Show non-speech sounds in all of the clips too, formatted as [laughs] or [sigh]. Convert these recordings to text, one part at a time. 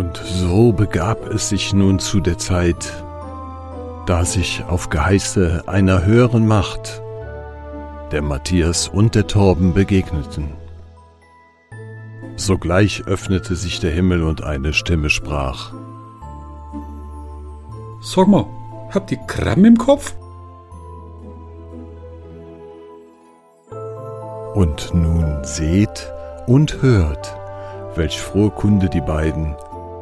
Und so begab es sich nun zu der Zeit, da sich auf Geheiße einer höheren Macht der Matthias und der Torben begegneten. Sogleich öffnete sich der Himmel und eine Stimme sprach. Sag mal, habt ihr Kram im Kopf? Und nun seht und hört, welch frohe Kunde die beiden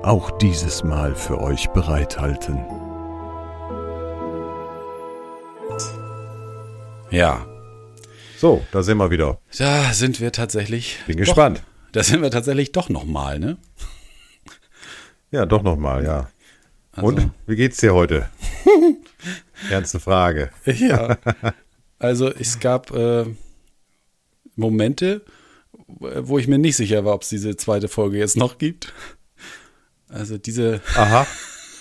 auch dieses Mal für euch bereithalten. Ja. So, da sind wir wieder. Da sind wir tatsächlich. Bin doch, gespannt. Da sind wir tatsächlich doch nochmal, ne? Ja, doch nochmal, ja. Also. Und wie geht's dir heute? [laughs] Ernste Frage. Ja. [laughs] Also es gab äh, Momente, wo ich mir nicht sicher war, ob es diese zweite Folge jetzt noch gibt. Also diese, Aha.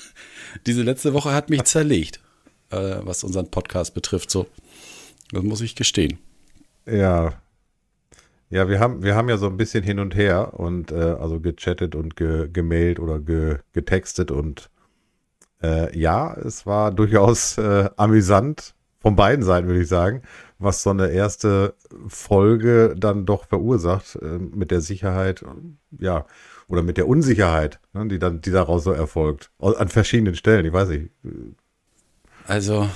[laughs] diese letzte Woche hat mich zerlegt, äh, was unseren Podcast betrifft. So, das muss ich gestehen. Ja. Ja, wir haben, wir haben ja so ein bisschen hin und her und äh, also gechattet und ge, gemailt oder ge, getextet und äh, ja, es war durchaus äh, amüsant von beiden Seiten, würde ich sagen, was so eine erste Folge dann doch verursacht äh, mit der Sicherheit, ja, oder mit der Unsicherheit, ne, die dann, die daraus so erfolgt. An verschiedenen Stellen, ich weiß nicht. Also,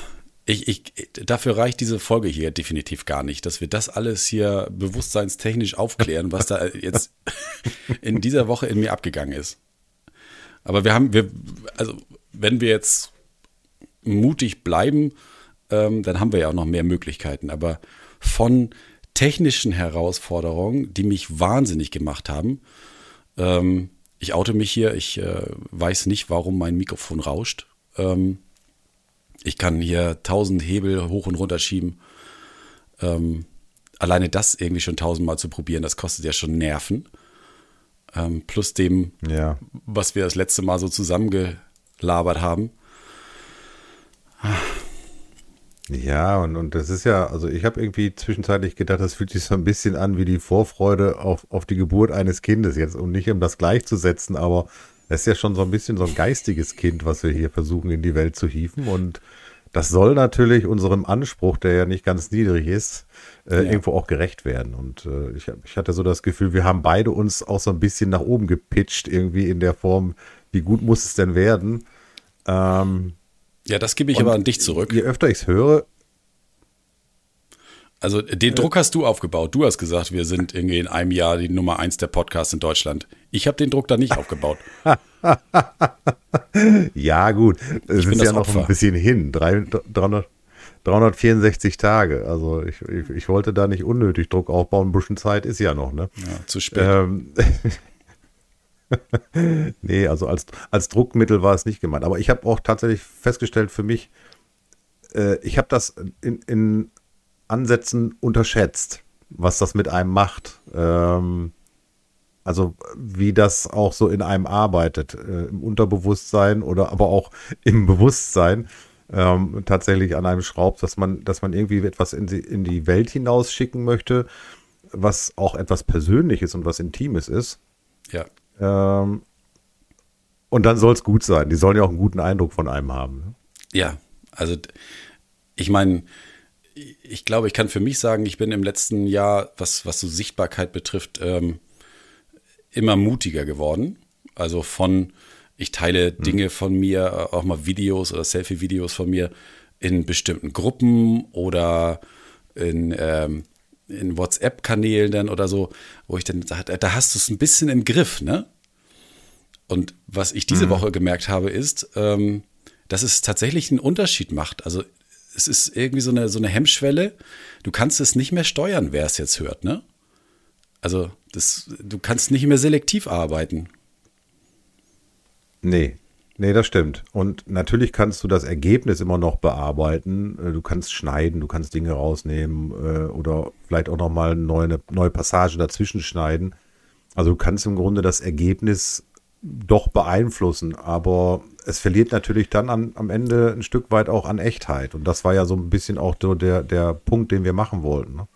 ich, ich, dafür reicht diese Folge hier definitiv gar nicht, dass wir das alles hier bewusstseinstechnisch aufklären, was da [laughs] jetzt in dieser Woche in mir abgegangen ist. Aber wir haben, wir, also, wenn wir jetzt mutig bleiben, ähm, dann haben wir ja auch noch mehr Möglichkeiten. Aber von technischen Herausforderungen, die mich wahnsinnig gemacht haben, ähm, ich oute mich hier, ich äh, weiß nicht, warum mein Mikrofon rauscht. Ähm, ich kann hier tausend Hebel hoch und runter schieben. Ähm, alleine das irgendwie schon tausendmal zu probieren, das kostet ja schon Nerven. Ähm, plus dem, ja. was wir das letzte Mal so zusammengelabert haben. Ja, und, und das ist ja, also ich habe irgendwie zwischenzeitlich gedacht, das fühlt sich so ein bisschen an wie die Vorfreude auf, auf die Geburt eines Kindes jetzt, um nicht um das gleichzusetzen, aber es ist ja schon so ein bisschen so ein geistiges Kind, was wir hier versuchen in die Welt zu hieven und das soll natürlich unserem Anspruch, der ja nicht ganz niedrig ist, äh, ja. irgendwo auch gerecht werden. Und äh, ich, ich hatte so das Gefühl, wir haben beide uns auch so ein bisschen nach oben gepitcht, irgendwie in der Form, wie gut muss es denn werden? Ähm, ja, das gebe ich aber an dich zurück. Je öfter ich es höre. Also den Druck hast du aufgebaut. Du hast gesagt, wir sind irgendwie in einem Jahr die Nummer eins der Podcasts in Deutschland. Ich habe den Druck da nicht aufgebaut. [laughs] ja, gut. Es ist ja noch Opfer. ein bisschen hin. 300, 364 Tage. Also ich, ich, ich, wollte da nicht unnötig Druck aufbauen. Ein bisschen Zeit ist ja noch, ne? Ja, zu spät. Ähm, [laughs] [laughs] nee, also als, als Druckmittel war es nicht gemeint. Aber ich habe auch tatsächlich festgestellt für mich, äh, ich habe das in, in, Ansätzen unterschätzt, was das mit einem macht. Ähm, also wie das auch so in einem arbeitet, äh, im Unterbewusstsein oder aber auch im Bewusstsein. Ähm, tatsächlich an einem schraubt, dass man, dass man irgendwie etwas in die, in die Welt hinausschicken möchte, was auch etwas Persönliches und was Intimes ist. Ja. Ähm, und dann soll es gut sein. Die sollen ja auch einen guten Eindruck von einem haben. Ne? Ja, also ich meine, ich glaube, ich kann für mich sagen, ich bin im letzten Jahr, was, was so Sichtbarkeit betrifft, ähm, immer mutiger geworden. Also von, ich teile hm. Dinge von mir, auch mal Videos oder Selfie-Videos von mir in bestimmten Gruppen oder in, ähm, in WhatsApp-Kanälen dann oder so, wo ich dann sage, da hast du es ein bisschen im Griff, ne? Und was ich diese mhm. Woche gemerkt habe, ist, ähm, dass es tatsächlich einen Unterschied macht. Also es ist irgendwie so eine, so eine Hemmschwelle. Du kannst es nicht mehr steuern, wer es jetzt hört, ne? Also das, du kannst nicht mehr selektiv arbeiten. Nee, Nee, das stimmt. Und natürlich kannst du das Ergebnis immer noch bearbeiten. Äh, du kannst schneiden, du kannst Dinge rausnehmen äh, oder vielleicht auch nochmal eine neue, neue Passage dazwischen schneiden. Also du kannst im Grunde das Ergebnis doch beeinflussen, aber es verliert natürlich dann an, am Ende ein Stück weit auch an Echtheit. Und das war ja so ein bisschen auch der, der Punkt, den wir machen wollten, ne?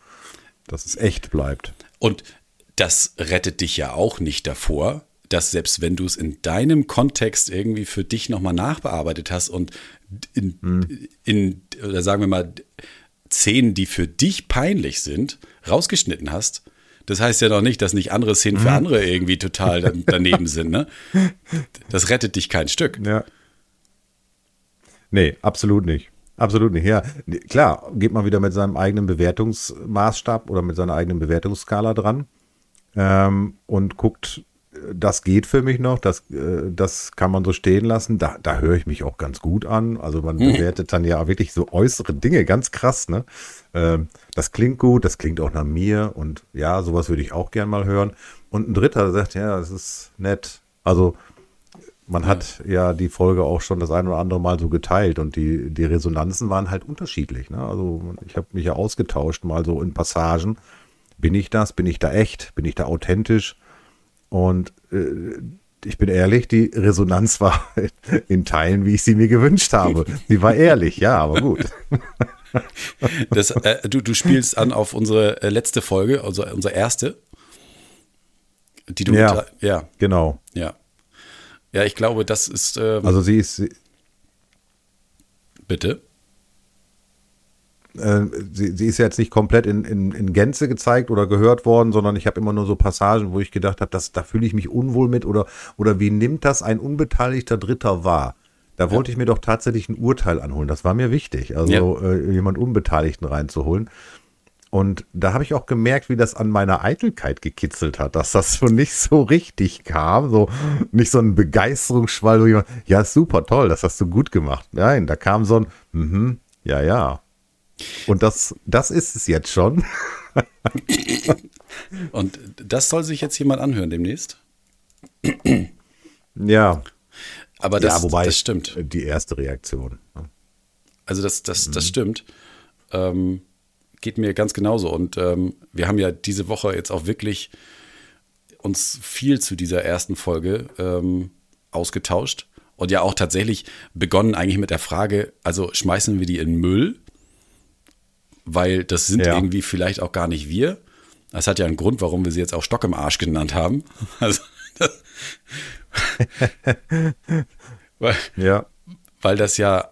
dass es echt bleibt. Und das rettet dich ja auch nicht davor, dass selbst wenn du es in deinem Kontext irgendwie für dich nochmal nachbearbeitet hast und in, Hm. in, oder sagen wir mal, Szenen, die für dich peinlich sind, rausgeschnitten hast, das heißt ja noch nicht, dass nicht andere Szenen Hm. für andere irgendwie total dan- daneben sind. Ne? Das rettet dich kein Stück. Ja. Nee, absolut nicht. Absolut nicht. Ja, klar, geht man wieder mit seinem eigenen Bewertungsmaßstab oder mit seiner eigenen Bewertungsskala dran ähm, und guckt, das geht für mich noch, das, äh, das kann man so stehen lassen. Da, da höre ich mich auch ganz gut an. Also man bewertet dann ja wirklich so äußere Dinge, ganz krass, ne? Ähm, das klingt gut, das klingt auch nach mir und ja, sowas würde ich auch gern mal hören. Und ein Dritter sagt, ja, das ist nett. Also man hat ja die Folge auch schon das ein oder andere Mal so geteilt und die, die Resonanzen waren halt unterschiedlich. Ne? Also ich habe mich ja ausgetauscht, mal so in Passagen. Bin ich das? Bin ich da echt? Bin ich da authentisch? Und äh, ich bin ehrlich, die Resonanz war [laughs] in Teilen, wie ich sie mir gewünscht habe. Sie war ehrlich, ja, aber gut. [laughs] Das, äh, du, du spielst an auf unsere äh, letzte Folge, also unsere erste. Die du Ja. ja, Genau. ja. Ja, ich glaube, das ist, ähm, Also sie ist, sie, bitte. Äh, sie, sie ist ja jetzt nicht komplett in, in, in Gänze gezeigt oder gehört worden, sondern ich habe immer nur so Passagen, wo ich gedacht habe, da fühle ich mich unwohl mit oder, oder wie nimmt das ein unbeteiligter Dritter wahr? Da wollte ich mir doch tatsächlich ein Urteil anholen. Das war mir wichtig, also Ja. äh, jemand Unbeteiligten reinzuholen. Und da habe ich auch gemerkt, wie das an meiner Eitelkeit gekitzelt hat, dass das so nicht so richtig kam, so nicht so ein Begeisterungsschwall, wo jemand, ja, super toll, das hast du gut gemacht. Nein, da kam so ein, mhm, ja, ja, und das, das ist es jetzt schon. [laughs] Und das soll sich jetzt jemand anhören demnächst. [clears throat] Ja, Aber das, ja, wobei das stimmt. Die erste Reaktion. ne? Also das, das, Mhm. das stimmt. Ähm, geht mir ganz genauso. Und ähm, wir haben ja diese Woche jetzt auch wirklich uns viel zu dieser ersten Folge ähm, ausgetauscht. Und ja auch tatsächlich begonnen eigentlich mit der Frage, also schmeißen wir die in Müll? Weil das sind Ja. irgendwie vielleicht auch gar nicht wir. Das hat ja einen Grund, warum wir sie jetzt auch Stock im Arsch genannt haben. [laughs] Also, das, [laughs] weil, Ja, weil das ja,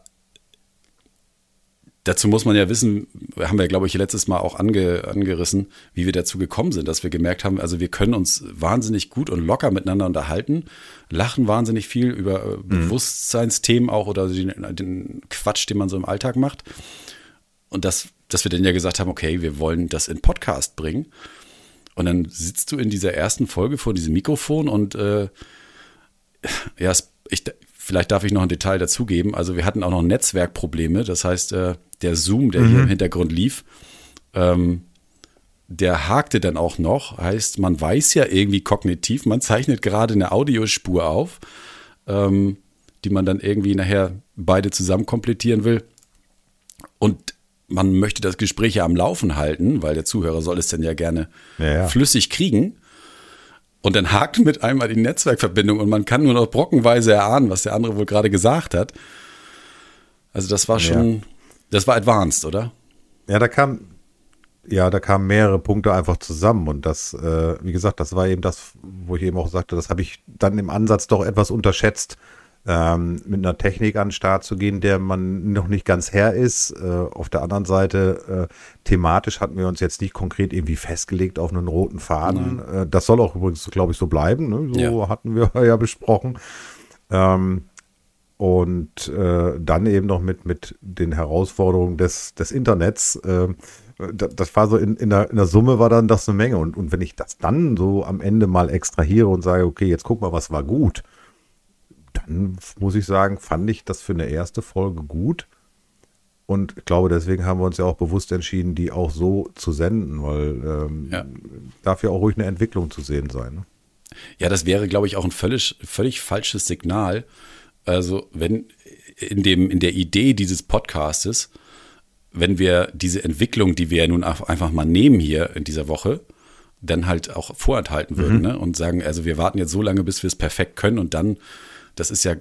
dazu muss man ja wissen, haben wir, glaube ich, letztes Mal auch ange, angerissen, wie wir dazu gekommen sind, dass wir gemerkt haben, also wir können uns wahnsinnig gut und locker miteinander unterhalten, lachen wahnsinnig viel über äh, Bewusstseinsthemen auch oder den, den Quatsch, den man so im Alltag macht. Und das, dass wir dann ja gesagt haben, okay, wir wollen das in Podcast bringen. Und dann sitzt du in dieser ersten Folge vor diesem Mikrofon und äh, ja, ich, vielleicht darf ich noch ein Detail dazugeben. Also wir hatten auch noch Netzwerkprobleme. Das heißt, äh, der Zoom, der hier im Hintergrund lief, ähm, der hakte dann auch noch. Heißt, man weiß ja irgendwie kognitiv, man zeichnet gerade eine Audiospur auf, ähm, die man dann irgendwie nachher beide zusammen komplettieren will. Und man möchte das Gespräch ja am Laufen halten, weil der Zuhörer soll es dann ja gerne Ja, ja. flüssig kriegen. Und dann hakt mit einmal die Netzwerkverbindung und man kann nur noch brockenweise erahnen, was der andere wohl gerade gesagt hat. Also das war schon, das war advanced, oder? ja, da kam, ja, da kamen mehrere Punkte einfach zusammen und das, äh, wie gesagt, das war eben das, wo ich eben auch sagte, das habe ich dann im Ansatz doch etwas unterschätzt, ähm, mit einer Technik an den Start zu gehen, der man noch nicht ganz Herr ist. Äh, auf der anderen Seite, äh, thematisch hatten wir uns jetzt nicht konkret irgendwie festgelegt auf einen roten Faden. Äh, das soll auch übrigens, glaube ich, so bleiben. Ne? So Ja. hatten wir [laughs] ja besprochen. Ähm, und äh, dann eben noch mit, mit den Herausforderungen des, des Internets. ähm, das, das war so in, in, der, in der Summe war dann das eine Menge. Und, und wenn ich das dann so am Ende mal extrahiere und sage, okay, jetzt guck mal, was war gut, dann muss ich sagen, fand ich das für eine erste Folge gut. Und ich glaube, deswegen haben wir uns ja auch bewusst entschieden, die auch so zu senden, weil ähm, Ja. darf ja auch ruhig eine Entwicklung zu sehen sein. Ne? Ja, das wäre, glaube ich, auch ein völlig, völlig falsches Signal. Also, wenn in, dem, in der Idee dieses Podcastes, wenn wir diese Entwicklung, die wir ja nun einfach mal nehmen hier in dieser Woche, dann halt auch vorenthalten würden ne? und sagen, also wir warten jetzt so lange, bis wir es perfekt können und dann, das ist ja,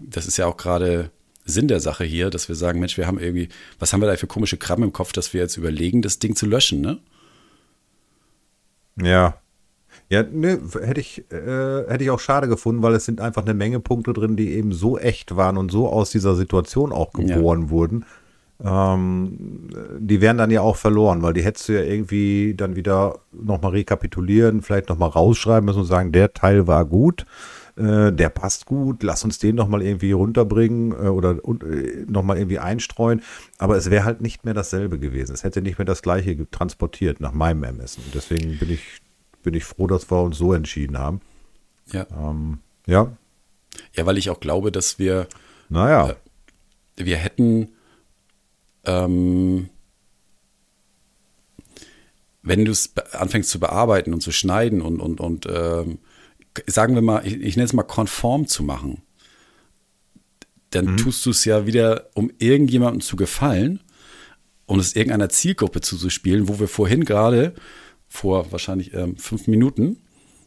das ist ja auch gerade Sinn der Sache hier, dass wir sagen, Mensch, wir haben irgendwie, was haben wir da für komische Kram im Kopf, dass wir jetzt überlegen, das Ding zu löschen, ne? Ja. Ja, ne, hätte ich, äh, hätte ich auch schade gefunden, weil es sind einfach eine Menge Punkte drin, die eben so echt waren und so aus dieser Situation auch geboren ja. wurden. Ähm, die wären dann ja auch verloren, weil die hättest du ja irgendwie dann wieder nochmal rekapitulieren, vielleicht nochmal rausschreiben müssen und sagen, der Teil war gut, äh, der passt gut, lass uns den nochmal irgendwie runterbringen äh, oder äh, nochmal irgendwie einstreuen. Aber es wäre halt nicht mehr dasselbe gewesen. Es hätte nicht mehr das gleiche transportiert nach meinem Ermessen. Deswegen bin ich bin ich froh, dass wir uns so entschieden haben. Ja. Ähm, ja. Ja, weil ich auch glaube, dass wir, naja. Äh, wir hätten, ähm, wenn du es anfängst zu bearbeiten und zu schneiden und, und, und ähm, sagen wir mal, ich, ich nenne es mal konform zu machen, dann mhm. tust du es ja wieder, um irgendjemandem zu gefallen, um es irgendeiner Zielgruppe zuzuspielen, wo wir vorhin gerade vor wahrscheinlich ähm, fünf Minuten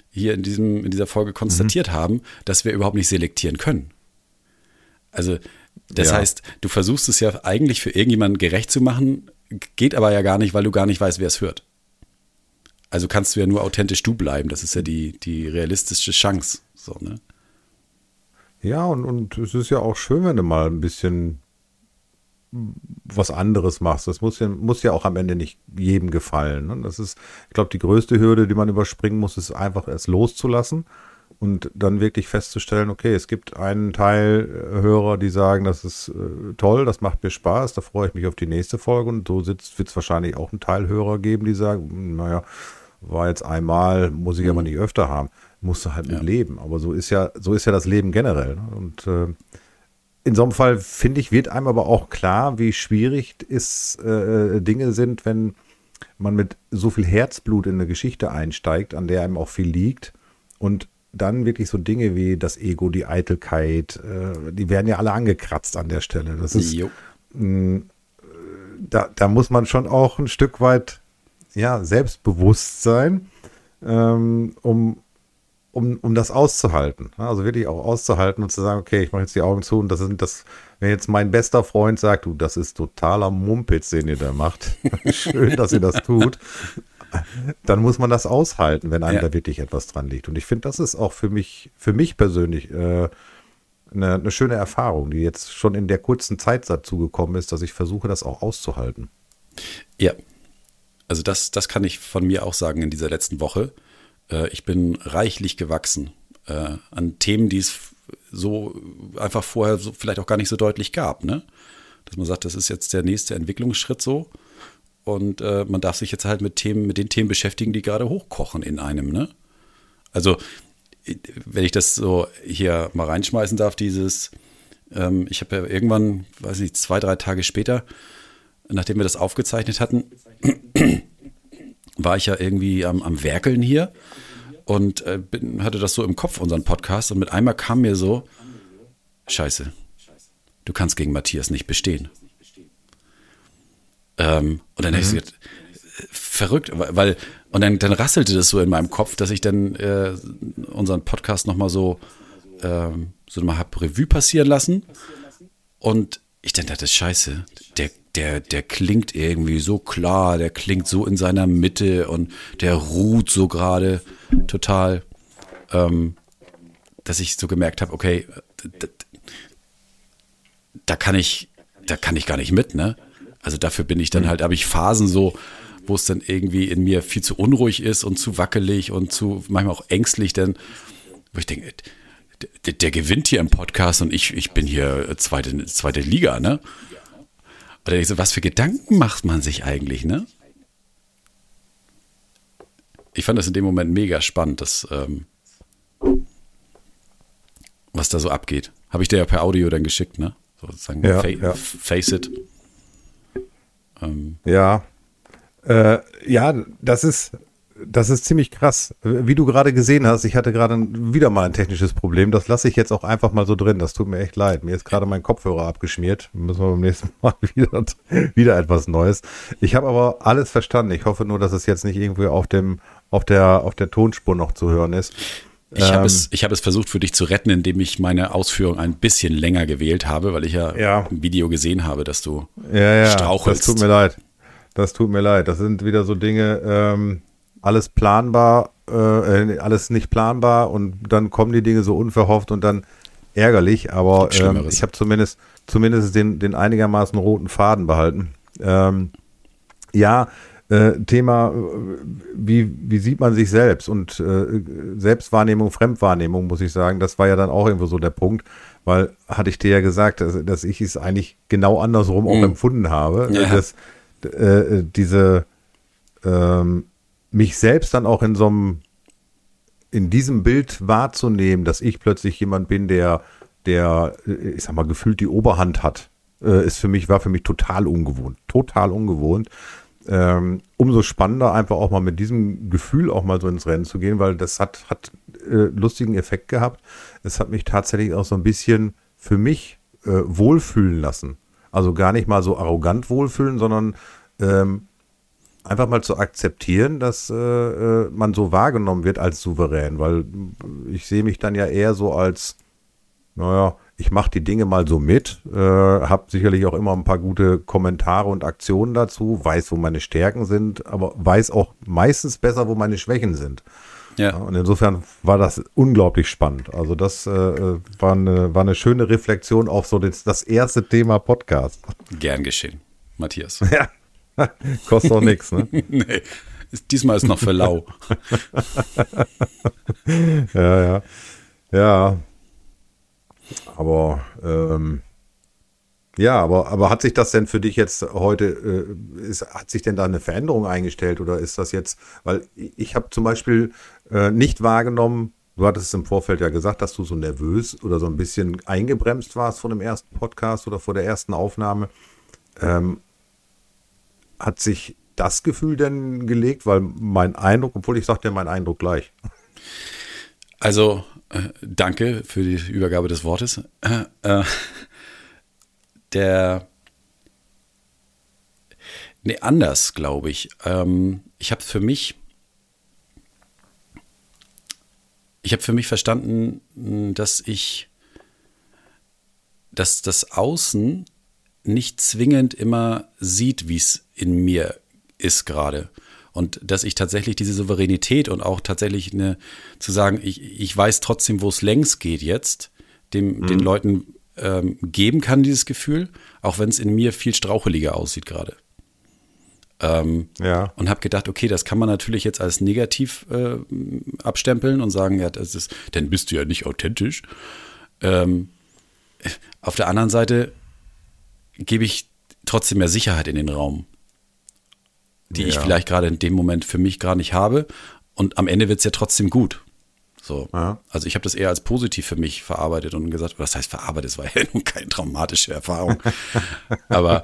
hier in, diesem, in dieser Folge konstatiert mhm. haben, dass wir überhaupt nicht selektieren können. Also, das ja. heißt, du versuchst es ja eigentlich für irgendjemanden gerecht zu machen, geht aber ja gar nicht, weil du gar nicht weißt, wer es hört. Also kannst du ja nur authentisch du bleiben. Das ist ja die, die realistische Chance. So, ne? Ja, und, und es ist ja auch schön, wenn du mal ein bisschen was anderes machst. Das muss ja, muss ja auch am Ende nicht jedem gefallen. Ne? Das ist, ich glaube, die größte Hürde, die man überspringen muss, ist einfach es loszulassen und dann wirklich festzustellen, okay, es gibt einen Teil äh, Hörer, die sagen, das ist äh, toll, das macht mir Spaß, da freue ich mich auf die nächste Folge und so wird es wahrscheinlich auch einen Teil Hörer geben, die sagen, hm, naja, war jetzt einmal, muss ich mhm. aber nicht öfter haben. Musst du halt ja. mit leben. Aber so ist ja, so ist ja das Leben generell. Ne? Und äh, in so einem Fall, finde ich, wird einem aber auch klar, wie schwierig es äh, Dinge sind, wenn man mit so viel Herzblut in eine Geschichte einsteigt, an der einem auch viel liegt und dann wirklich so Dinge wie das Ego, die Eitelkeit, äh, die werden ja alle angekratzt an der Stelle. Das ist, mh, mm, da, da muss man schon auch ein Stück weit ja, selbstbewusst sein, ähm, um, um, um das auszuhalten. Also wirklich auch auszuhalten und zu sagen, okay, ich mache jetzt die Augen zu und das sind das, wenn jetzt mein bester Freund sagt, du, das ist totaler Mumpitz, den ihr da macht. [laughs] Schön, dass ihr das tut. Dann muss man das aushalten, wenn einem ja. da wirklich etwas dran liegt. Und ich finde, das ist auch für mich, für mich persönlich äh, eine, eine schöne Erfahrung, die jetzt schon in der kurzen Zeit dazu gekommen ist, dass ich versuche, das auch auszuhalten. Ja, also das, das kann ich von mir auch sagen in dieser letzten Woche äh, ich bin reichlich gewachsen äh, an Themen, die es so einfach vorher so vielleicht auch gar nicht so deutlich gab, ne? Dass man sagt, das ist jetzt der nächste Entwicklungsschritt so. Und äh, man darf sich jetzt halt mit Themen, mit den Themen beschäftigen, die gerade hochkochen in einem, ne? Also, wenn ich das so hier mal reinschmeißen darf, dieses, ähm, ich habe ja irgendwann, weiß nicht, zwei, drei Tage später, nachdem wir das aufgezeichnet hatten, [clears throat] war ich ja irgendwie am, am Werkeln hier und äh, bin, hatte das so im Kopf, unseren Podcast. Und mit einmal kam mir so, scheiße, du kannst gegen Matthias nicht bestehen. Ähm, und dann mhm. habe ich gesagt, verrückt, weil, und dann, dann rasselte das so in meinem Kopf, dass ich dann äh, unseren Podcast nochmal so, äh, so mal hab Revue passieren lassen. Und ich dann dachte, scheiße, der der, der klingt irgendwie so klar, der klingt so in seiner Mitte und der ruht so gerade total, ähm, dass ich so gemerkt habe, okay, da kann ich, da kann ich gar nicht mit, ne? Also dafür bin ich dann halt, habe ich Phasen so, wo es dann irgendwie in mir viel zu unruhig ist und zu wackelig und zu manchmal auch ängstlich, denn wo ich denke, der, der gewinnt hier im Podcast und ich, ich bin hier zweite, zweite Liga, ne? Oder ich so, was für Gedanken macht man sich eigentlich, ne? Ich fand das in dem Moment mega spannend, dass, ähm, was da so abgeht. Habe ich dir ja per Audio dann geschickt, ne? Sozusagen ja, fa ja. Face it. Ähm. Ja. Äh, ja, das ist, das ist ziemlich krass. Wie du gerade gesehen hast, ich hatte gerade wieder mal ein technisches Problem. Das lasse ich jetzt auch einfach mal so drin. Das tut mir echt leid. Mir ist gerade mein Kopfhörer abgeschmiert. Müssen wir beim nächsten Mal [laughs] wieder, wieder etwas Neues. Ich habe aber alles verstanden. Ich hoffe nur, dass es jetzt nicht irgendwie auf dem, auf der, auf der Tonspur noch zu hören ist. Ich habe ähm, es, hab es versucht für dich zu retten, indem ich meine Ausführung ein bisschen länger gewählt habe, weil ich ja, ja. im Video gesehen habe, dass du ja, ja, strauchelst. Das tut mir leid. Das tut mir leid. Das sind wieder so Dinge, ähm, alles planbar, äh, alles nicht planbar und dann kommen die Dinge so unverhofft und dann ärgerlich, aber ähm, ich habe zumindest, zumindest den, den einigermaßen roten Faden behalten. Ähm, ja, äh, Thema, wie, wie sieht man sich selbst und äh, Selbstwahrnehmung, Fremdwahrnehmung, muss ich sagen, das war ja dann auch irgendwo so der Punkt, weil hatte ich dir ja gesagt, dass, dass ich es eigentlich genau andersrum auch mhm. empfunden habe, ja. dass äh, diese ähm, mich selbst dann auch in so einem in diesem Bild wahrzunehmen, dass ich plötzlich jemand bin, der, der, äh, ich sag mal, gefühlt die Oberhand hat, äh, ist für mich, war für mich total ungewohnt. Total ungewohnt. Ähm, umso spannender, einfach auch mal mit diesem Gefühl auch mal so ins Rennen zu gehen, weil das hat, hat äh, lustigen Effekt gehabt. Es hat mich tatsächlich auch so ein bisschen für mich wohlfühlen lassen. Also gar nicht mal so arrogant wohlfühlen, sondern ähm, einfach mal zu akzeptieren, dass äh, äh, man so wahrgenommen wird als souverän, weil ich sehe mich dann ja eher so als, naja, ich mache die Dinge mal so mit, äh, habe sicherlich auch immer ein paar gute Kommentare und Aktionen dazu, weiß, wo meine Stärken sind, aber weiß auch meistens besser, wo meine Schwächen sind. Ja. Und insofern war das unglaublich spannend. Also das äh, äh war, eine, war eine schöne Reflexion auf so das, das erste Thema Podcast. Gern geschehen, Matthias. [laughs] Ja. [laughs] Kostet auch nichts, ne? [laughs] nee. Diesmal ist noch für lau. [laughs] ja, ja. Ja. Aber ähm, ja, aber, aber hat sich das denn für dich jetzt heute, äh, ist, hat sich denn da eine Veränderung eingestellt oder ist das jetzt, weil ich habe zum Beispiel äh, nicht wahrgenommen, du hattest es im Vorfeld ja gesagt, dass du so nervös oder so ein bisschen eingebremst warst vor dem ersten Podcast oder vor der ersten Aufnahme. Ähm, hat sich das Gefühl denn gelegt? Weil mein Eindruck, obwohl ich sagte mein Eindruck gleich. Also, äh, danke für die Übergabe des Wortes. Äh, äh, der. Nee, anders, glaube ich. Ähm, ich habe für mich. Ich habe für mich verstanden, dass ich. dass das Außen nicht zwingend immer sieht, wie es in mir ist gerade. Und dass ich tatsächlich diese Souveränität und auch tatsächlich eine, zu sagen, ich, ich weiß trotzdem, wo es längs geht jetzt, dem, mhm. den Leuten ähm, geben kann, dieses Gefühl, auch wenn es in mir viel straucheliger aussieht gerade. Ähm, ja. Und habe gedacht, okay, das kann man natürlich jetzt als negativ äh, abstempeln und sagen, ja, das ist, dann bist du ja nicht authentisch. Ähm, auf der anderen Seite gebe ich trotzdem mehr Sicherheit in den Raum die ja. ich vielleicht gerade in dem Moment für mich gar nicht habe. Und am Ende wird es ja trotzdem gut. So. Ja. Also ich habe das eher als positiv für mich verarbeitet und gesagt, was heißt verarbeitet? Es war ja [laughs] nun keine traumatische Erfahrung. [laughs] Aber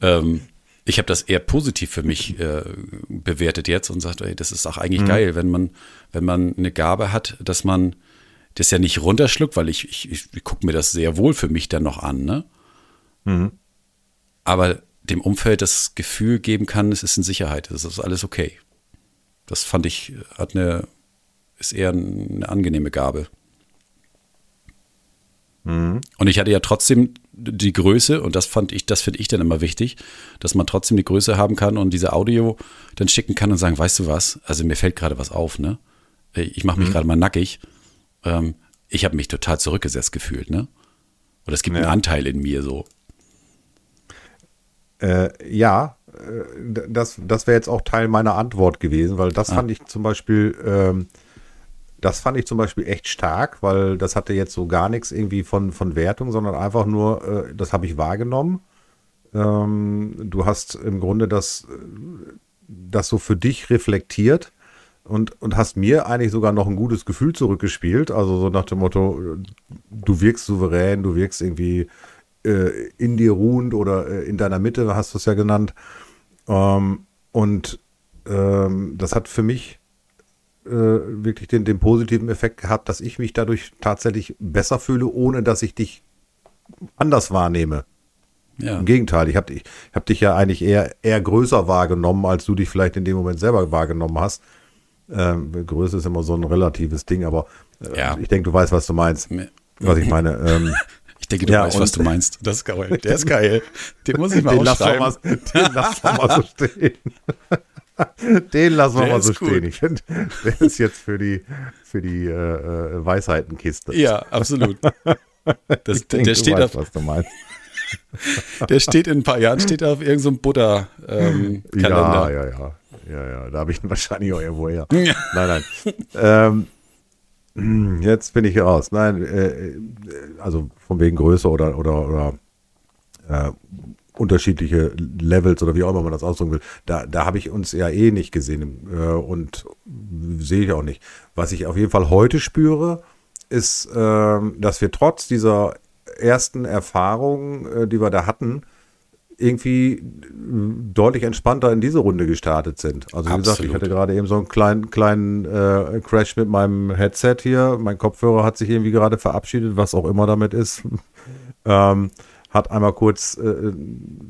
ähm, ich habe das eher positiv für mich äh, bewertet jetzt und sagt, ey, das ist auch eigentlich mhm. geil, wenn man, wenn man eine Gabe hat, dass man das ja nicht runterschluckt, weil ich, ich, ich gucke mir das sehr wohl für mich dann noch an, ne? Mhm. Aber dem Umfeld das Gefühl geben kann, es ist in Sicherheit, es ist alles okay. Das fand ich, hat eine, ist eher eine angenehme Gabe. Mhm. Und ich hatte ja trotzdem die Größe, und das fand ich, das finde ich dann immer wichtig, dass man trotzdem die Größe haben kann und diese Audio dann schicken kann und sagen, weißt du was, also mir fällt gerade was auf, ne? Ich mache mich mhm. gerade mal nackig. Ähm, ich habe mich total zurückgesetzt gefühlt, ne? Oder es gibt ja. einen Anteil in mir so. Äh, ja, äh, das, das wäre jetzt auch Teil meiner Antwort gewesen, weil das ah. fand ich zum Beispiel, ähm, das fand ich zum Beispiel echt stark, weil das hatte jetzt so gar nichts irgendwie von, von Wertung, sondern einfach nur, äh, das habe ich wahrgenommen. Ähm, du hast im Grunde das, das so für dich reflektiert und, und hast mir eigentlich sogar noch ein gutes Gefühl zurückgespielt. Also so nach dem Motto, du wirkst souverän, du wirkst irgendwie äh, in dir ruhend oder äh, in deiner Mitte, hast du es ja genannt. Ähm, und ähm, das hat für mich äh, wirklich den, den positiven Effekt gehabt, dass ich mich dadurch tatsächlich besser fühle, ohne dass ich dich anders wahrnehme. Ja. Im Gegenteil, ich habe ich hab dich ja eigentlich eher, eher größer wahrgenommen, als du dich vielleicht in dem Moment selber wahrgenommen hast. Ähm, Größe ist immer so ein relatives Ding, aber äh, ja. ich denke, du weißt, was du meinst. Was ich meine. Ähm, [laughs] Ich denke, du ja, weißt, was du meinst. [laughs] Das ist geil. Der ist geil. Den muss ich mal den ausschreiben. Lass mal, den lass mal so [laughs] stehen. Den lassen wir Der mal so gut. stehen. Ich finde, der ist jetzt für die, für die äh, äh, Weisheitenkiste. Ja, absolut. Das, Ich denke, der, steht weißt, auf, was du meinst. [laughs] der steht in ein paar Jahren steht auf irgendeinem so Butter-Kalender. Ja, ja, ja. Ja, ja, da habe ich ihn wahrscheinlich auch irgendwo her. Ja. Nein, nein. ähm, [clears throat] jetzt bin ich raus. Nein, äh, also von wegen Größe oder, oder, oder äh, unterschiedliche Levels oder wie auch immer man das ausdrücken will, da, da habe ich uns ja eh nicht gesehen äh, und sehe ich auch nicht. Was ich auf jeden Fall heute spüre, ist, ähm, dass wir trotz dieser ersten Erfahrungen, äh, die wir da hatten, irgendwie äh, deutlich entspannter in diese Runde gestartet sind. Also wie gesagt, ich Absolut. hatte gerade eben so einen kleinen, kleinen äh, Crash mit meinem Headset hier. Mein Kopfhörer hat sich irgendwie gerade verabschiedet, was auch immer damit ist. [laughs] ähm, hat einmal kurz äh,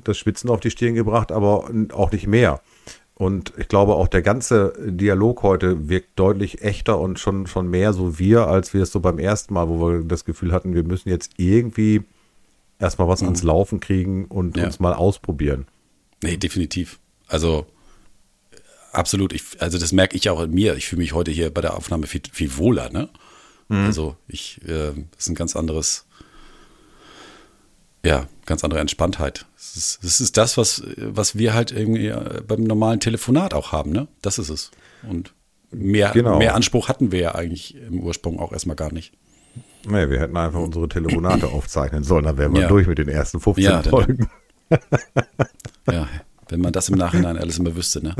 das Schwitzen auf die Stirn gebracht, aber auch nicht mehr. Und ich glaube, auch der ganze Dialog heute wirkt deutlich echter und schon, schon mehr so wir, als wir es so beim ersten Mal, wo wir das Gefühl hatten, wir müssen jetzt irgendwie erstmal was ans Laufen kriegen und Ja. uns mal ausprobieren. Nee, definitiv. Also absolut. Ich, also das merke ich auch in mir. Ich fühle mich heute hier bei der Aufnahme viel, viel wohler. Ne? Also ich, äh, das ist ein ganz anderes, ja, ganz andere Entspanntheit. Das ist das, ist das was, was wir halt irgendwie äh, beim normalen Telefonat auch haben. Ne? Das ist es. Und mehr, Genau. mehr Anspruch hatten wir ja eigentlich im Ursprung auch erstmal gar nicht. Nee, wir hätten einfach unsere Telefonate [clears throat] aufzeichnen sollen, dann wären wir Ja. durch mit den ersten 15 Ja, dann- Folgen. [laughs] Ja, wenn man das im Nachhinein alles immer wüsste. Ne?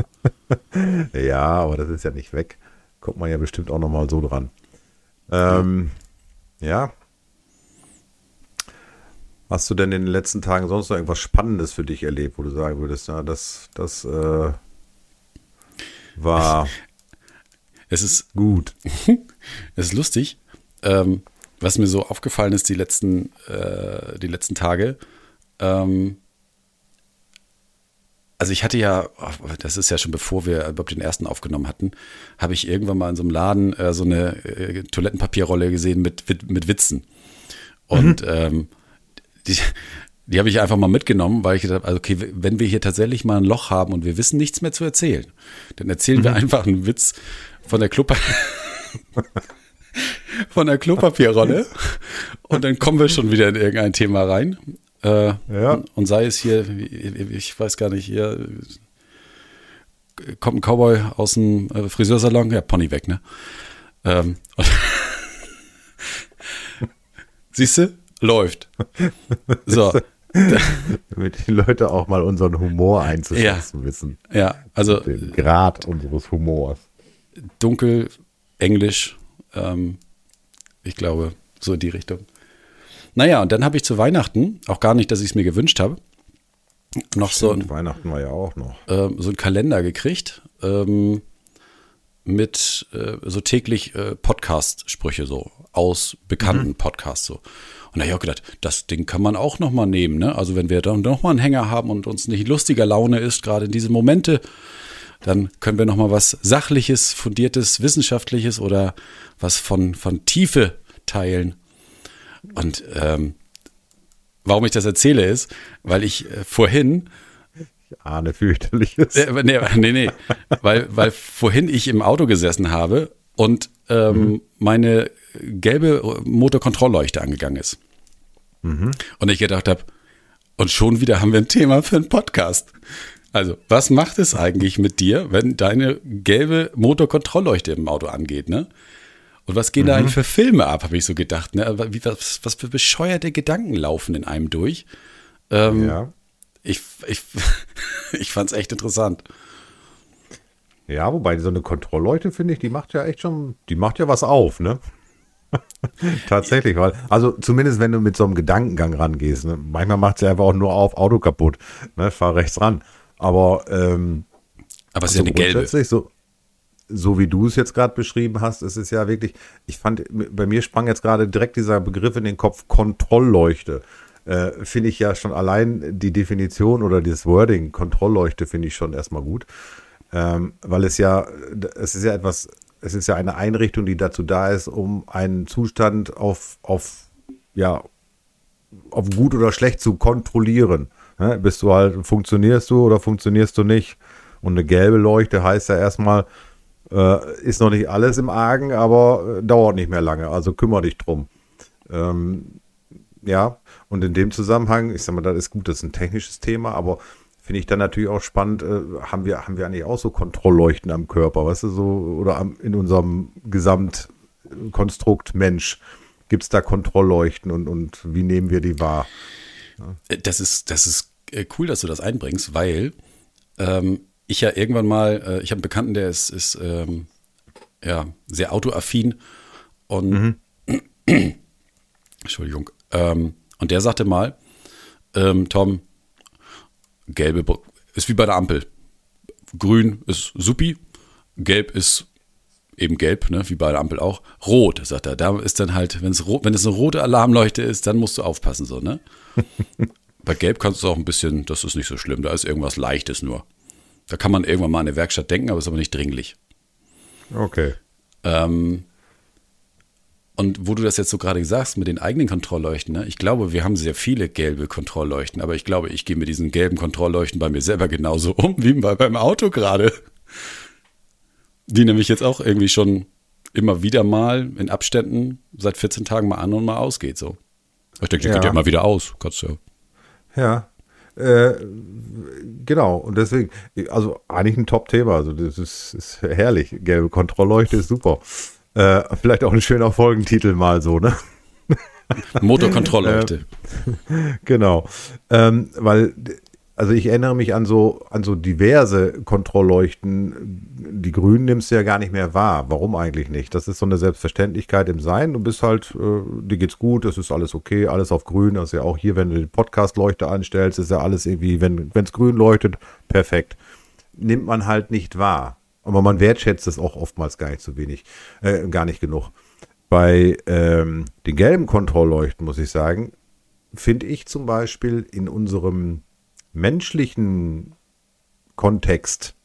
[laughs] Ja, aber das ist ja nicht weg. Kommt man ja bestimmt auch nochmal so dran. Ähm, ja. Hast du denn in den letzten Tagen sonst noch irgendwas Spannendes für dich erlebt, wo du sagen würdest, na, das, das äh, war Es ist gut. [laughs] Es ist lustig. Ähm, was mir so aufgefallen ist die letzten, äh, die letzten Tage. Ähm, also ich hatte ja, das ist ja schon bevor wir überhaupt den ersten aufgenommen hatten, habe ich irgendwann mal in so einem Laden äh, so eine äh, Toilettenpapierrolle gesehen mit, mit, mit Witzen. Und ähm, die, die habe ich einfach mal mitgenommen, weil ich gedacht habe, also okay, wenn wir hier tatsächlich mal ein Loch haben und wir wissen nichts mehr zu erzählen, dann erzählen wir einfach einen Witz von der Klopa [laughs] von der Klopapierrolle und dann kommen wir schon wieder in irgendein Thema rein. Äh, Ja. Und sei es hier, ich weiß gar nicht, hier kommt ein Cowboy aus dem äh, Friseursalon, ja, Pony weg, ne? Ähm, [laughs] Siehst du? Läuft. So, [laughs] Damit die Leute auch mal unseren Humor einzuschätzen wissen. ja, also Den Grad unseres Humors. dunkel, Englisch, ähm, ich glaube, so in die Richtung. Naja, und dann habe ich zu Weihnachten, auch gar nicht, dass ich es mir gewünscht habe, noch so ein Weihnachten war ja auch noch. ähm, so einen Kalender gekriegt ähm, mit äh, so täglich äh, Podcast-Sprüche so aus bekannten Podcasts so. Und da habe ich auch gedacht, das Ding kann man auch noch mal nehmen, ne? Also wenn wir dann noch mal einen Hänger haben und uns nicht lustiger Laune ist, gerade in diese Momente, dann können wir noch mal was sachliches, fundiertes, wissenschaftliches oder was von von Tiefe teilen. Und ähm, warum ich das erzähle ist, weil ich äh, vorhin Ich ahne fürchterliches. äh, nee, nee, nee. Weil, weil vorhin ich im Auto gesessen habe und ähm, meine gelbe Motorkontrollleuchte angegangen ist. Und ich gedacht habe, und schon wieder haben wir ein Thema für einen Podcast. Also, was macht es eigentlich mit dir, wenn deine gelbe Motorkontrollleuchte im Auto angeht, ne? Und was gehen da eigentlich für Filme ab, habe ich so gedacht, ne? Aber Wie, was, was für bescheuerte Gedanken laufen in einem durch? Ähm, Ja. Ich, ich, [laughs] ich fand es echt interessant. Ja, wobei so eine Kontrollleuchte, finde ich, die macht ja echt schon, die macht ja was auf, ne? [laughs] Tatsächlich, weil, also zumindest wenn du mit so einem Gedankengang rangehst, ne? manchmal macht sie einfach auch nur auf, Auto kaputt, ne? fahr rechts ran. Aber ähm, Aber es ist so ja eine gelbe. So, so wie du es jetzt gerade beschrieben hast, ist es ja wirklich, ich fand, bei mir sprang jetzt gerade direkt dieser Begriff in den Kopf, Kontrollleuchte. Äh, finde ich ja schon allein die Definition oder das Wording, Kontrollleuchte, finde ich schon erstmal gut. Ähm, weil es ja, es ist ja etwas, es ist ja eine Einrichtung, die dazu da ist, um einen Zustand auf, auf, ja, auf gut oder schlecht zu kontrollieren. Ne? Bist du halt, funktionierst du oder funktionierst du nicht? Und eine gelbe Leuchte heißt ja erstmal, äh, ist noch nicht alles im Argen, aber äh, dauert nicht mehr lange. Also kümmere dich drum. Ähm, ja, und in dem Zusammenhang, ich sag mal, das ist gut, das ist ein technisches Thema, aber finde ich dann natürlich auch spannend, äh, haben wir, haben wir eigentlich auch so Kontrollleuchten am Körper, weißt du, so, oder am, in unserem Gesamtkonstrukt Mensch. Gibt es da Kontrollleuchten und, und wie nehmen wir die wahr? Ja. Das ist, das ist äh, cool, dass du das einbringst, weil ähm, ich ja irgendwann mal, äh, ich habe einen Bekannten, der ist, ist ähm, ja, sehr autoaffin und mhm. [clears throat] Entschuldigung. Ähm, und der sagte mal, ähm, Tom, gelbe ist wie bei der Ampel. Grün ist supi, gelb ist eben gelb, ne, wie bei der Ampel auch. Rot, sagt er. Da ist dann halt, wenn's rot, wenn es eine rote Alarmleuchte ist, dann musst du aufpassen, so, ne? [laughs] bei gelb kannst du auch ein bisschen, das ist nicht so schlimm, da ist irgendwas Leichtes nur. Da kann man irgendwann mal an eine Werkstatt denken, aber ist aber nicht dringlich. Okay. Ähm, und wo du das jetzt so gerade sagst mit den eigenen Kontrollleuchten, ne? ich glaube, wir haben sehr viele gelbe Kontrollleuchten, aber ich glaube, ich gehe mit diesen gelben Kontrollleuchten bei mir selber genauso um wie bei, beim Auto gerade. Die nämlich jetzt auch irgendwie schon immer wieder mal in Abständen seit 14 Tagen mal an und mal ausgeht. So. Ich denke, die ja. geht ja immer wieder aus. Kannst du ja. Äh, genau, und deswegen, also eigentlich ein Top-Thema. Also, das ist, ist herrlich. Gelbe Kontrollleuchte ist super. Äh, vielleicht auch ein schöner Folgentitel mal so, ne? Motorkontrollleuchte. [laughs] Äh, genau. Ähm, weil, also ich erinnere mich an so, an so diverse Kontrollleuchten. Die Grünen nimmst du ja gar nicht mehr wahr. Warum eigentlich nicht? Das ist so eine Selbstverständlichkeit im Sein. Du bist halt, äh, dir geht's gut, es ist alles okay, alles auf grün. Das ist ja auch hier, wenn du die Podcast-Leuchte anstellst, ist ja alles irgendwie, wenn es grün leuchtet, perfekt. Nimmt man halt nicht wahr. Aber man wertschätzt es auch oftmals gar nicht so wenig, äh, gar nicht genug. Bei ähm, den gelben Kontrollleuchten, muss ich sagen, finde ich zum Beispiel in unserem menschlichen Kontext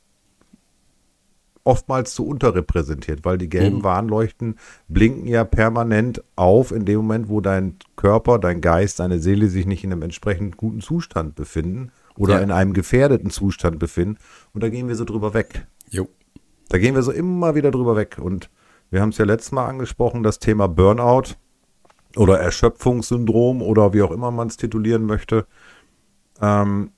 oftmals zu unterrepräsentiert, weil die gelben mhm. Warnleuchten blinken ja permanent auf in dem Moment, wo dein Körper, dein Geist, deine Seele sich nicht in einem entsprechend guten Zustand befinden oder ja. in einem gefährdeten Zustand befinden. Und da gehen wir so drüber weg. Jo. Da gehen wir so immer wieder drüber weg. Und wir haben es ja letztes Mal angesprochen, das Thema Burnout oder Erschöpfungssyndrom oder wie auch immer man es titulieren möchte, ähm,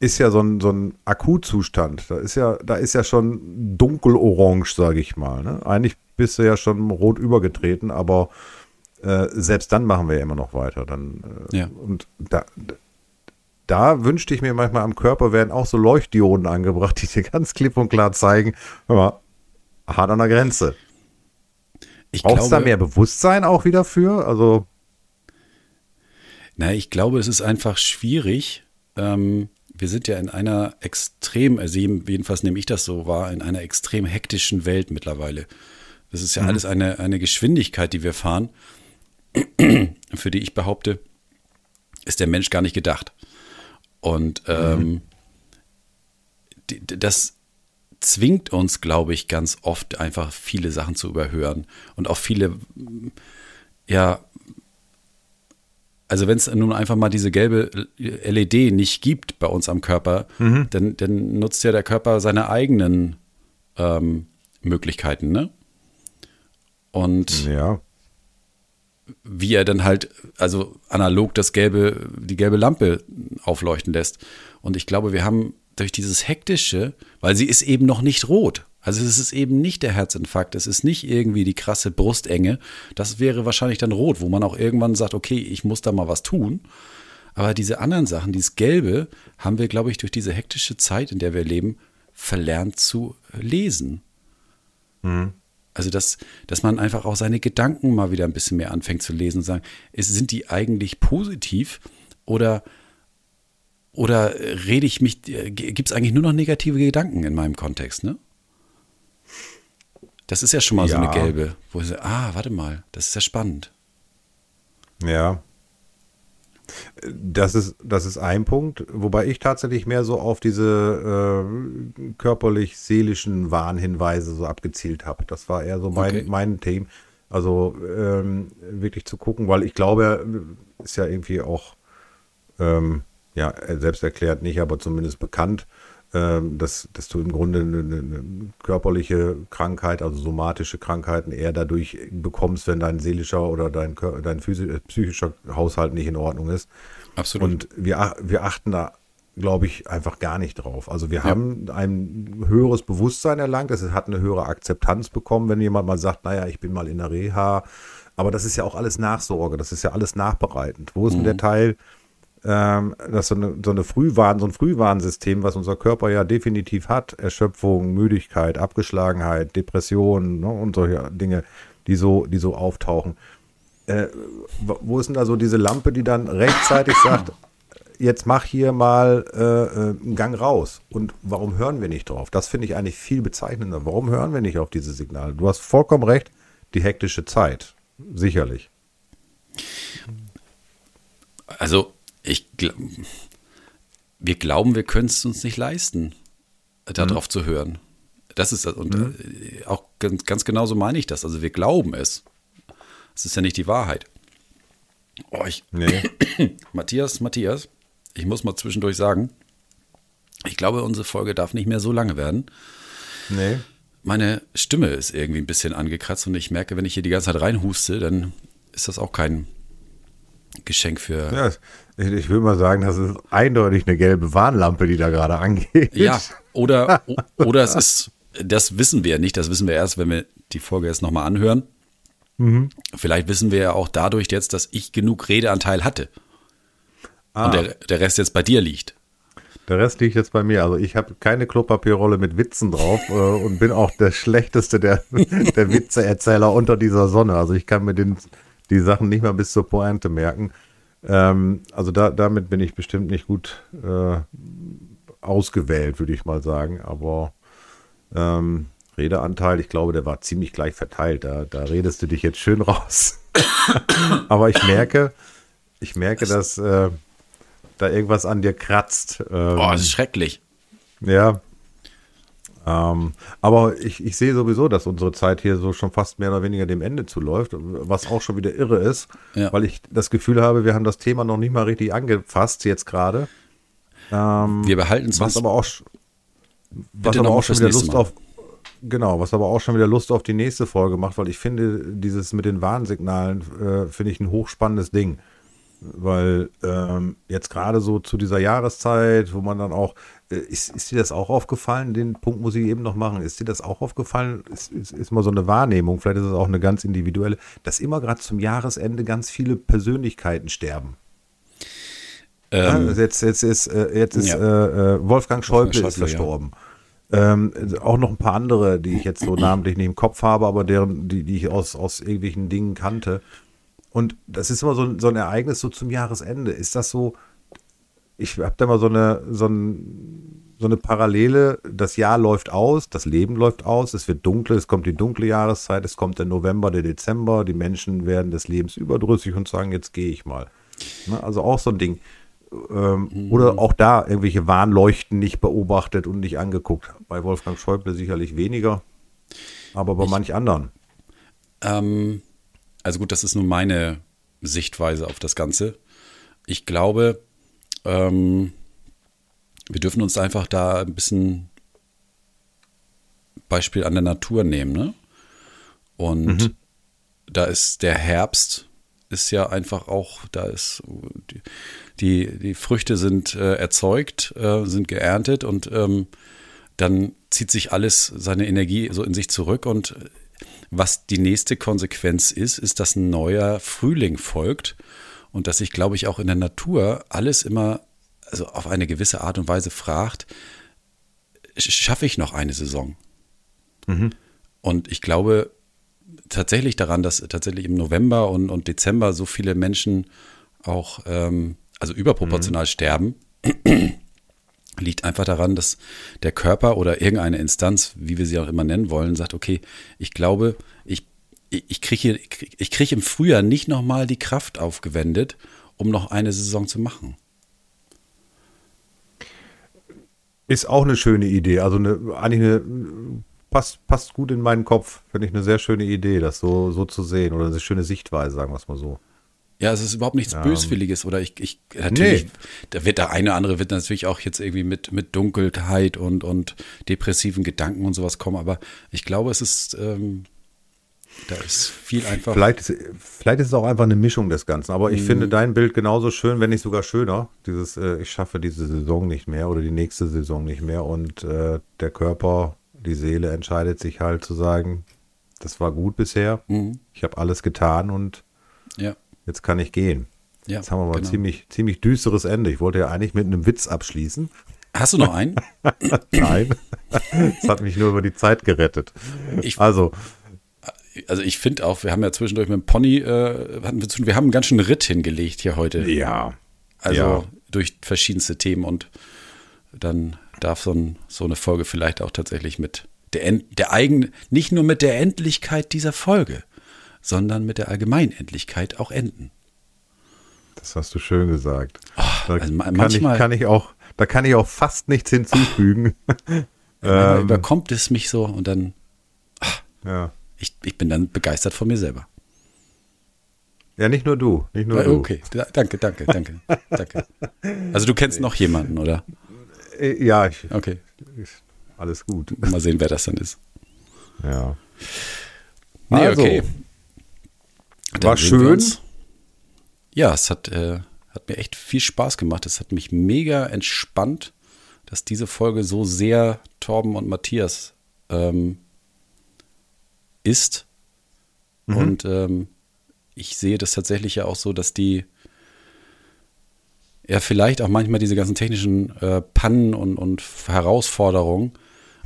ist ja so ein, so ein Akutzustand. Da ist ja, da ist ja schon dunkelorange, sage ich mal. Ne? Eigentlich bist du ja schon rot übergetreten, aber äh, selbst dann machen wir ja immer noch weiter. Dann, äh, ja. Und da, da wünschte ich mir manchmal am Körper werden auch so Leuchtdioden angebracht, die dir ganz klipp und klar zeigen, hör mal, hart an der Grenze. Ich Brauchst glaube, da mehr Bewusstsein auch wieder für? Also. Na, ich glaube, es ist einfach schwierig. Ähm, wir sind ja in einer extrem, also jedenfalls nehme ich das so wahr, in einer extrem hektischen Welt mittlerweile. Das ist ja mhm. alles eine, eine Geschwindigkeit, die wir fahren, [clears throat] für die ich behaupte, ist der Mensch gar nicht gedacht. Und ähm, mhm. das zwingt uns, glaube ich, ganz oft einfach viele Sachen zu überhören und auch viele, ja, also wenn es nun einfach mal diese gelbe LED nicht gibt bei uns am Körper, mhm. dann, dann, nutzt ja der Körper seine eigenen ähm, Möglichkeiten, ne? Und ja wie er dann halt, also analog das gelbe, die gelbe Lampe aufleuchten lässt. Und ich glaube, wir haben durch dieses hektische, weil sie ist eben noch nicht rot. Also es ist eben nicht der Herzinfarkt, es ist nicht irgendwie die krasse Brustenge. Das wäre wahrscheinlich dann rot, wo man auch irgendwann sagt, okay, ich muss da mal was tun. Aber diese anderen Sachen, dieses Gelbe, haben wir, glaube ich, durch diese hektische Zeit, in der wir leben, verlernt zu lesen. Mhm. Also, dass, dass man einfach auch seine Gedanken mal wieder ein bisschen mehr anfängt zu lesen und sagen, sind die eigentlich positiv oder, oder rede ich mich, gibt es eigentlich nur noch negative Gedanken in meinem Kontext, ne? Das ist ja schon mal ja. so eine gelbe, wo ich sage, ah, warte mal, das ist ja spannend. Ja, das ist, das ist ein Punkt, wobei ich tatsächlich mehr so auf diese äh, körperlich-seelischen Warnhinweise so abgezielt habe. Das war eher so mein, okay. mein Thema. Also ähm, wirklich zu gucken, weil ich glaube, ist ja irgendwie auch, ähm, ja, selbst erklärt nicht, aber zumindest bekannt, dass, dass du im Grunde eine, eine, körperliche Krankheit, also somatische Krankheiten eher dadurch bekommst, wenn dein seelischer oder dein, dein physisch, psychischer Haushalt nicht in Ordnung ist. Absolut. Und wir, wir achten da, glaube ich, einfach gar nicht drauf. Also wir ja. haben ein höheres Bewusstsein erlangt, es hat eine höhere Akzeptanz bekommen, wenn jemand mal sagt, naja, ich bin mal in der Reha. Aber das ist ja auch alles Nachsorge, das ist ja alles nachbereitend. Wo ist mhm. denn der Teil, ähm, dass so eine, so eine Frühwarn, so ein Frühwarnsystem, was unser Körper ja definitiv hat, Erschöpfung, Müdigkeit, Abgeschlagenheit, Depressionen ne, und solche Dinge, die so, die so auftauchen. Äh, wo ist denn da so diese Lampe, die dann rechtzeitig [coughs] sagt, jetzt mach hier mal äh, äh, einen Gang raus. Und warum hören wir nicht drauf? Das finde ich eigentlich viel bezeichnender. Warum hören wir nicht auf diese Signale? Du hast vollkommen recht, die hektische Zeit. Sicherlich. Also ich wir glauben, wir können es uns nicht leisten, darauf mhm. zu hören. Das ist und mhm. Äh, auch ganz, ganz genau so meine ich das. Also wir glauben es. Es ist ja nicht die Wahrheit. Oh, ich, nee. [coughs] Matthias, Matthias, ich muss mal zwischendurch sagen, ich glaube, unsere Folge darf nicht mehr so lange werden. Nee. Meine Stimme ist irgendwie ein bisschen angekratzt und ich merke, wenn ich hier die ganze Zeit reinhuste, dann ist das auch kein Geschenk für. Ja, ich, ich will mal sagen, das ist eindeutig eine gelbe Warnlampe, die da gerade angeht. Ja, [laughs] oder, oder es ist, das wissen wir nicht, das wissen wir erst, wenn wir die Folge jetzt nochmal anhören. Mhm. Vielleicht wissen wir ja auch dadurch jetzt, dass ich genug Redeanteil hatte. Ah. Und der, der Rest jetzt bei dir liegt. Der Rest liegt jetzt bei mir. Also ich habe keine Klopapierrolle mit Witzen drauf äh, und bin auch der schlechteste der, [laughs] der Witzeerzähler unter dieser Sonne. Also ich kann mir den die Sachen nicht mal bis zur Pointe merken. Ähm, also da, damit bin ich bestimmt nicht gut äh, ausgewählt, würde ich mal sagen. Aber ähm, Redeanteil, ich glaube, der war ziemlich gleich verteilt. Da, da redest du dich jetzt schön raus. [coughs] Aber ich merke, ich merke, dass äh, da irgendwas an dir kratzt. Ähm, Boah, das ist schrecklich. Ja, ähm, aber ich, ich sehe sowieso, dass unsere Zeit hier so schon fast mehr oder weniger dem Ende zuläuft, was auch schon wieder irre ist, ja. weil ich das Gefühl habe, wir haben das Thema noch nicht mal richtig angefasst jetzt gerade. Ähm, wir behalten es was aber auch, was aber auch schon wieder Lust auf Genau, was aber auch schon wieder Lust auf die nächste Folge macht, weil ich finde, dieses mit den Warnsignalen äh, finde ich ein hochspannendes Ding. Weil ähm, jetzt gerade so zu dieser Jahreszeit, wo man dann auch, ist, ist dir das auch aufgefallen? Den Punkt muss ich eben noch machen. Ist dir das auch aufgefallen? Ist, ist, ist mal so eine Wahrnehmung, vielleicht ist es auch eine ganz individuelle, dass immer gerade zum Jahresende ganz viele Persönlichkeiten sterben. Ähm, ja, also jetzt, jetzt ist, äh, jetzt ist ja. äh, äh Wolfgang Schäuble, Schäuble ist verstorben. Ja. Ähm, auch noch ein paar andere, die ich jetzt so [clears throat] namentlich nicht im Kopf habe, aber deren, die, die ich aus, aus irgendwelchen Dingen kannte. Und das ist immer so, so ein Ereignis so zum Jahresende. Ist das so, ich habe da mal so eine, so, ein, so eine Parallele, das Jahr läuft aus, das Leben läuft aus, es wird dunkel, es kommt die dunkle Jahreszeit, es kommt der November, der Dezember, die Menschen werden des Lebens überdrüssig und sagen, jetzt gehe ich mal. Ne, also auch so ein Ding. Ähm, mhm. Oder auch da irgendwelche Warnleuchten nicht beobachtet und nicht angeguckt. Bei Wolfgang Schäuble sicherlich weniger, aber bei ich, manch anderen. Ähm, also gut, das ist nun meine Sichtweise auf das Ganze. Ich glaube, ähm, wir dürfen uns einfach da ein bisschen Beispiel an der Natur nehmen. Ne? Und mhm. da ist der Herbst ist ja einfach auch, da ist die, die Früchte sind äh, erzeugt, äh, sind geerntet und ähm, dann zieht sich alles seine Energie so in sich zurück und was die nächste Konsequenz ist, ist, dass ein neuer Frühling folgt und dass sich, glaube ich, auch in der Natur alles immer also auf eine gewisse Art und Weise fragt, schaffe ich noch eine Saison? Mhm. Und ich glaube tatsächlich daran, dass tatsächlich im November und, und Dezember so viele Menschen auch, ähm, also überproportional mhm. sterben, [clears throat] liegt einfach daran, dass der Körper oder irgendeine Instanz, wie wir sie auch immer nennen wollen, sagt, okay, ich glaube, ich, ich kriege ich krieg im Frühjahr nicht nochmal die Kraft aufgewendet, um noch eine Saison zu machen. Ist auch eine schöne Idee. Also eine, eigentlich eine, passt, passt gut in meinen Kopf. Finde ich eine sehr schöne Idee, das so, so zu sehen. Oder eine schöne Sichtweise, sagen wir es mal so. Ja, es ist überhaupt nichts Böswilliges oder ich, ich natürlich, Nee. da wird der eine oder andere wird natürlich auch jetzt irgendwie mit, mit Dunkelheit und, und depressiven Gedanken und sowas kommen, aber ich glaube, es ist, ähm, da ist viel einfach. Vielleicht ist, vielleicht ist es auch einfach eine Mischung des Ganzen. Aber ich finde dein Bild genauso schön, wenn nicht sogar schöner. Dieses, äh, ich schaffe diese Saison nicht mehr oder die nächste Saison nicht mehr. Und äh, der Körper, die Seele entscheidet sich halt zu sagen, das war gut bisher. Ich habe alles getan und Ja, jetzt kann ich gehen. ja. Jetzt haben wir mal ein genau. ziemlich, ziemlich düsteres Ende. Ich wollte ja eigentlich mit einem Witz abschließen. Hast du noch einen? [laughs] Nein. [laughs] das hat mich nur über die Zeit gerettet. Ich- also, Also ich finde auch, wir haben ja zwischendurch mit dem Pony, äh, hatten wir, zu, wir haben einen ganz schönen Ritt hingelegt hier heute. ja. Also Ja. durch verschiedenste Themen und dann darf so, ein, so eine Folge vielleicht auch tatsächlich mit der, End, der eigen, nicht nur mit der Endlichkeit dieser Folge, sondern mit der Allgemeinendlichkeit auch enden. Das hast du schön gesagt. da also kann, manchmal- ich, kann ich auch, da kann ich auch fast nichts hinzufügen. [laughs] Manchmal Ähm. überkommt es mich so und dann, ja. Ich, ich bin dann begeistert von mir selber. ja, nicht nur du, nicht nur du. Okay, da, danke, danke, danke, danke. Also du kennst noch jemanden, oder? Äh, Ja, ich, Okay, ich, alles gut. mal sehen, wer das dann ist. Ja. Nee, Also, okay. War sehen wir schön. Ja, es hat, äh, hat mir echt viel Spaß gemacht. Es hat mich mega entspannt, dass diese Folge so sehr Torben und Matthias ähm, ist. Mhm. Und ähm, ich sehe das tatsächlich ja auch so, dass die ja vielleicht auch manchmal diese ganzen technischen äh, Pannen und, und Herausforderungen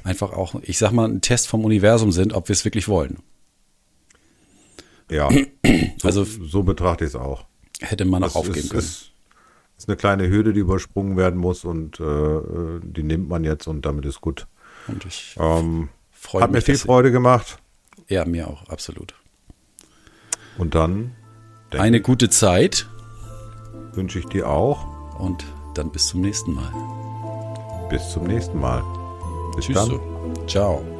einfach auch, ich sag mal, ein Test vom Universum sind, ob wir es wirklich wollen. Ja, [clears throat] Also so betrachte ich es auch. hätte man auch aufgeben ist, können. Ist, ist eine kleine Hürde, die übersprungen werden muss und äh, die nimmt man jetzt und damit ist gut. Und ich Ähm, freue hat mir mich. viel Freude gemacht Ja, mir auch, absolut. und dann Eine gute Zeit wünsche ich dir auch. und dann bis zum nächsten Mal. Bis zum nächsten Mal. Bis Tschüss. dann. So. Ciao.